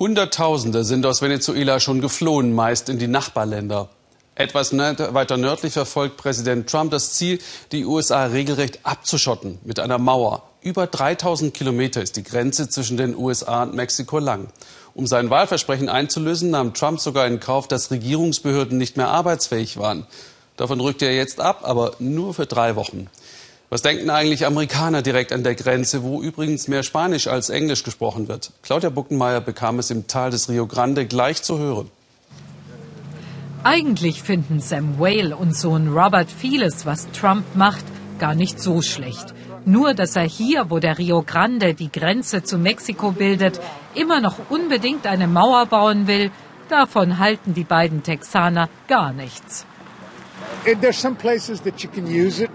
Hunderttausende sind aus Venezuela schon geflohen, meist in die Nachbarländer. Etwas weiter nördlich verfolgt Präsident Trump das Ziel, die USA regelrecht abzuschotten mit einer Mauer. Über 3000 Kilometer ist die Grenze zwischen den USA und Mexiko lang. Um sein Wahlversprechen einzulösen, nahm Trump sogar in Kauf, dass Regierungsbehörden nicht mehr arbeitsfähig waren. Davon rückt er jetzt ab, aber nur für drei Wochen. Was denken eigentlich Amerikaner direkt an der Grenze, wo übrigens mehr Spanisch als Englisch gesprochen wird? Claudia Buckenmeier bekam es im Tal des Rio Grande gleich zu hören. Eigentlich finden Sam Whale und Sohn Robert vieles, was Trump macht, gar nicht so schlecht. Nur, dass er hier, wo der Rio Grande die Grenze zu Mexiko bildet, immer noch unbedingt eine Mauer bauen will, davon halten die beiden Texaner gar nichts.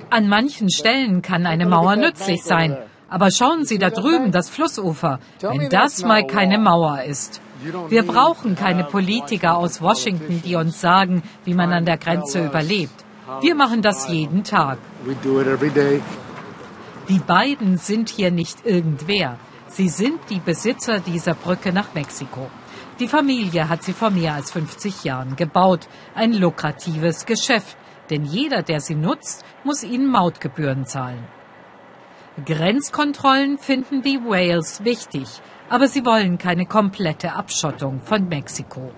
An manchen Stellen kann eine Mauer nützlich sein. Aber schauen Sie da drüben das Flussufer, wenn das mal keine Mauer ist. Wir brauchen keine Politiker aus Washington, die uns sagen, wie man an der Grenze überlebt. Wir machen das jeden Tag. Die beiden sind hier nicht irgendwer. Sie sind die Besitzer dieser Brücke nach Mexiko. Die Familie hat sie vor mehr als 50 Jahren gebaut. Ein lukratives Geschäft denn jeder, der sie nutzt, muss ihnen Mautgebühren zahlen. Grenzkontrollen finden die Wales wichtig, aber sie wollen keine komplette Abschottung von Mexiko.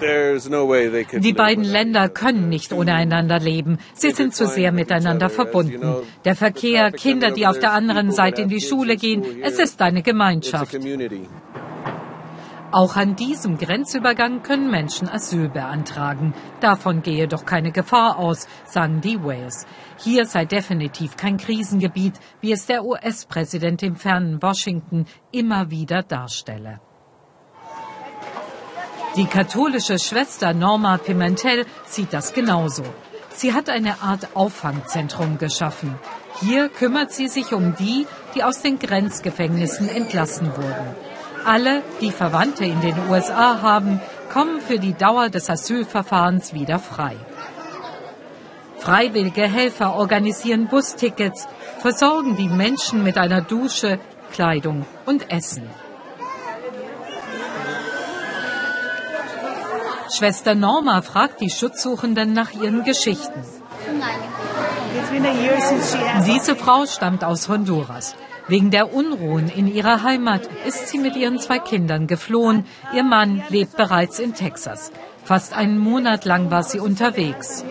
Die beiden Länder können nicht ohne einander leben. Sie sind zu sehr miteinander verbunden. Der Verkehr, Kinder, die auf der anderen Seite in die Schule gehen, es ist eine Gemeinschaft. Auch an diesem Grenzübergang können Menschen Asyl beantragen. Davon gehe doch keine Gefahr aus, sagen die Wales. Hier sei definitiv kein Krisengebiet, wie es der US-Präsident im fernen Washington immer wieder darstelle. Die katholische Schwester Norma Pimentel sieht das genauso. Sie hat eine Art Auffangzentrum geschaffen. Hier kümmert sie sich um die, die aus den Grenzgefängnissen entlassen wurden. Alle, die Verwandte in den USA haben, kommen für die Dauer des Asylverfahrens wieder frei. Freiwillige Helfer organisieren Bustickets, versorgen die Menschen mit einer Dusche, Kleidung und Essen. Schwester Norma fragt die Schutzsuchenden nach ihren Geschichten. Diese Frau stammt aus Honduras. Wegen der Unruhen in ihrer Heimat ist sie mit ihren zwei Kindern geflohen. Ihr Mann lebt bereits in Texas. Fast einen Monat lang war sie unterwegs.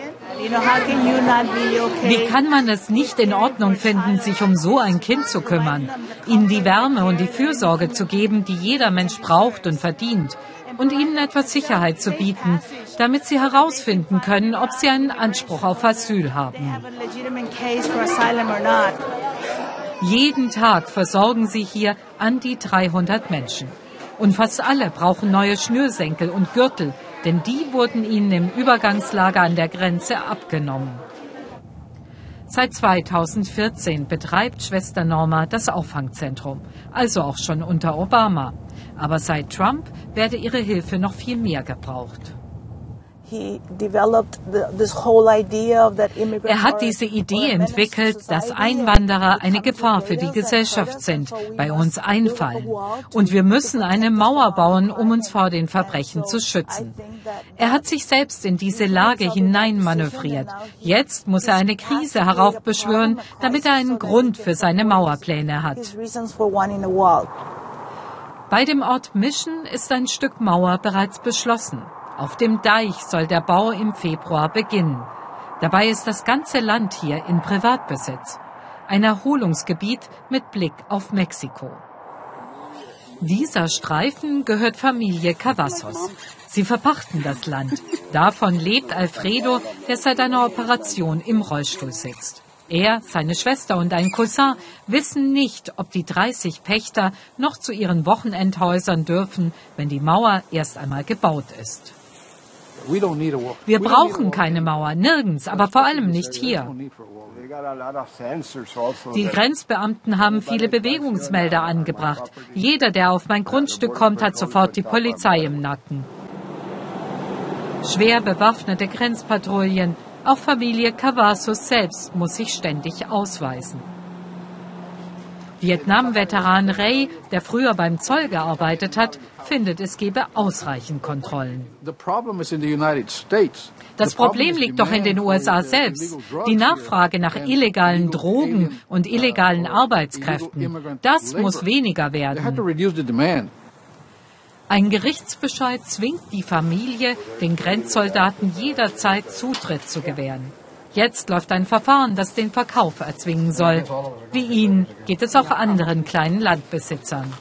Wie kann man es nicht in Ordnung finden, sich um so ein Kind zu kümmern, ihnen die Wärme und die Fürsorge zu geben, die jeder Mensch braucht und verdient, und ihnen etwas Sicherheit zu bieten, damit sie herausfinden können, ob sie einen Anspruch auf Asyl haben. Jeden Tag versorgen sie hier an die 300 Menschen. Und fast alle brauchen neue Schnürsenkel und Gürtel, denn die wurden ihnen im Übergangslager an der Grenze abgenommen. Seit 2014 betreibt Schwester Norma das Auffangzentrum, also auch schon unter Obama. Aber seit Trump werde ihre Hilfe noch viel mehr gebraucht. Er hat diese Idee entwickelt, dass Einwanderer eine Gefahr für die Gesellschaft sind, bei uns einfallen. Und wir müssen eine Mauer bauen, um uns vor den Verbrechen zu schützen. Er hat sich selbst in diese Lage hineinmanövriert. Jetzt muss er eine Krise heraufbeschwören, damit er einen Grund für seine Mauerpläne hat. Bei dem Ort Mission ist ein Stück Mauer bereits beschlossen. Auf dem Deich soll der Bau im Februar beginnen. Dabei ist das ganze Land hier in Privatbesitz. Ein Erholungsgebiet mit Blick auf Mexiko. Dieser Streifen gehört Familie Cavazos. Sie verpachten das Land. Davon lebt Alfredo, der seit einer Operation im Rollstuhl sitzt. Er, seine Schwester und ein Cousin wissen nicht, ob die 30 Pächter noch zu ihren Wochenendhäusern dürfen, wenn die Mauer erst einmal gebaut ist. Wir brauchen keine Mauer, nirgends, aber vor allem nicht hier. Die Grenzbeamten haben viele Bewegungsmelder angebracht. Jeder, der auf mein Grundstück kommt, hat sofort die Polizei im Nacken. Schwer bewaffnete Grenzpatrouillen. Auch Familie Cavazos selbst muss sich ständig ausweisen. Vietnam-Veteran Ray, der früher beim Zoll gearbeitet hat, findet, es gebe ausreichend Kontrollen. Das Problem liegt doch in den USA selbst. Die Nachfrage nach illegalen Drogen und illegalen Arbeitskräften, das muss weniger werden. Ein Gerichtsbescheid zwingt die Familie, den Grenzsoldaten jederzeit Zutritt zu gewähren. Jetzt läuft ein Verfahren, das den Verkauf erzwingen soll. Wie ihn geht es auch anderen kleinen Landbesitzern.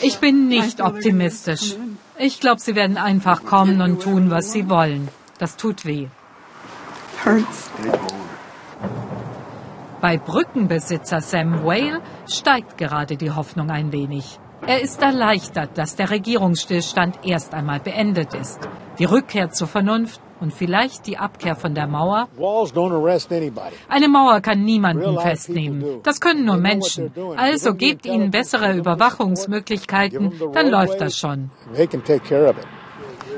Ich bin nicht optimistisch. Ich glaube, sie werden einfach kommen und tun, was sie wollen. Das tut weh. Bei Brückenbesitzer Sam Whale steigt gerade die Hoffnung ein wenig. Er ist erleichtert, dass der Regierungsstillstand erst einmal beendet ist. Die Rückkehr zur Vernunft und vielleicht die Abkehr von der Mauer? Eine Mauer kann niemanden festnehmen. Das können nur Menschen. Also gebt ihnen bessere Überwachungsmöglichkeiten, dann läuft das schon.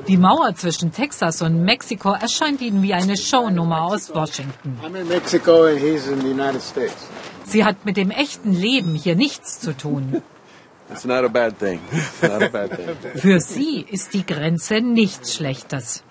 Die Mauer zwischen Texas und Mexiko erscheint ihnen wie eine Shownummer aus Washington. Sie hat mit dem echten Leben hier nichts zu tun. Für sie ist die Grenze nichts Schlechtes.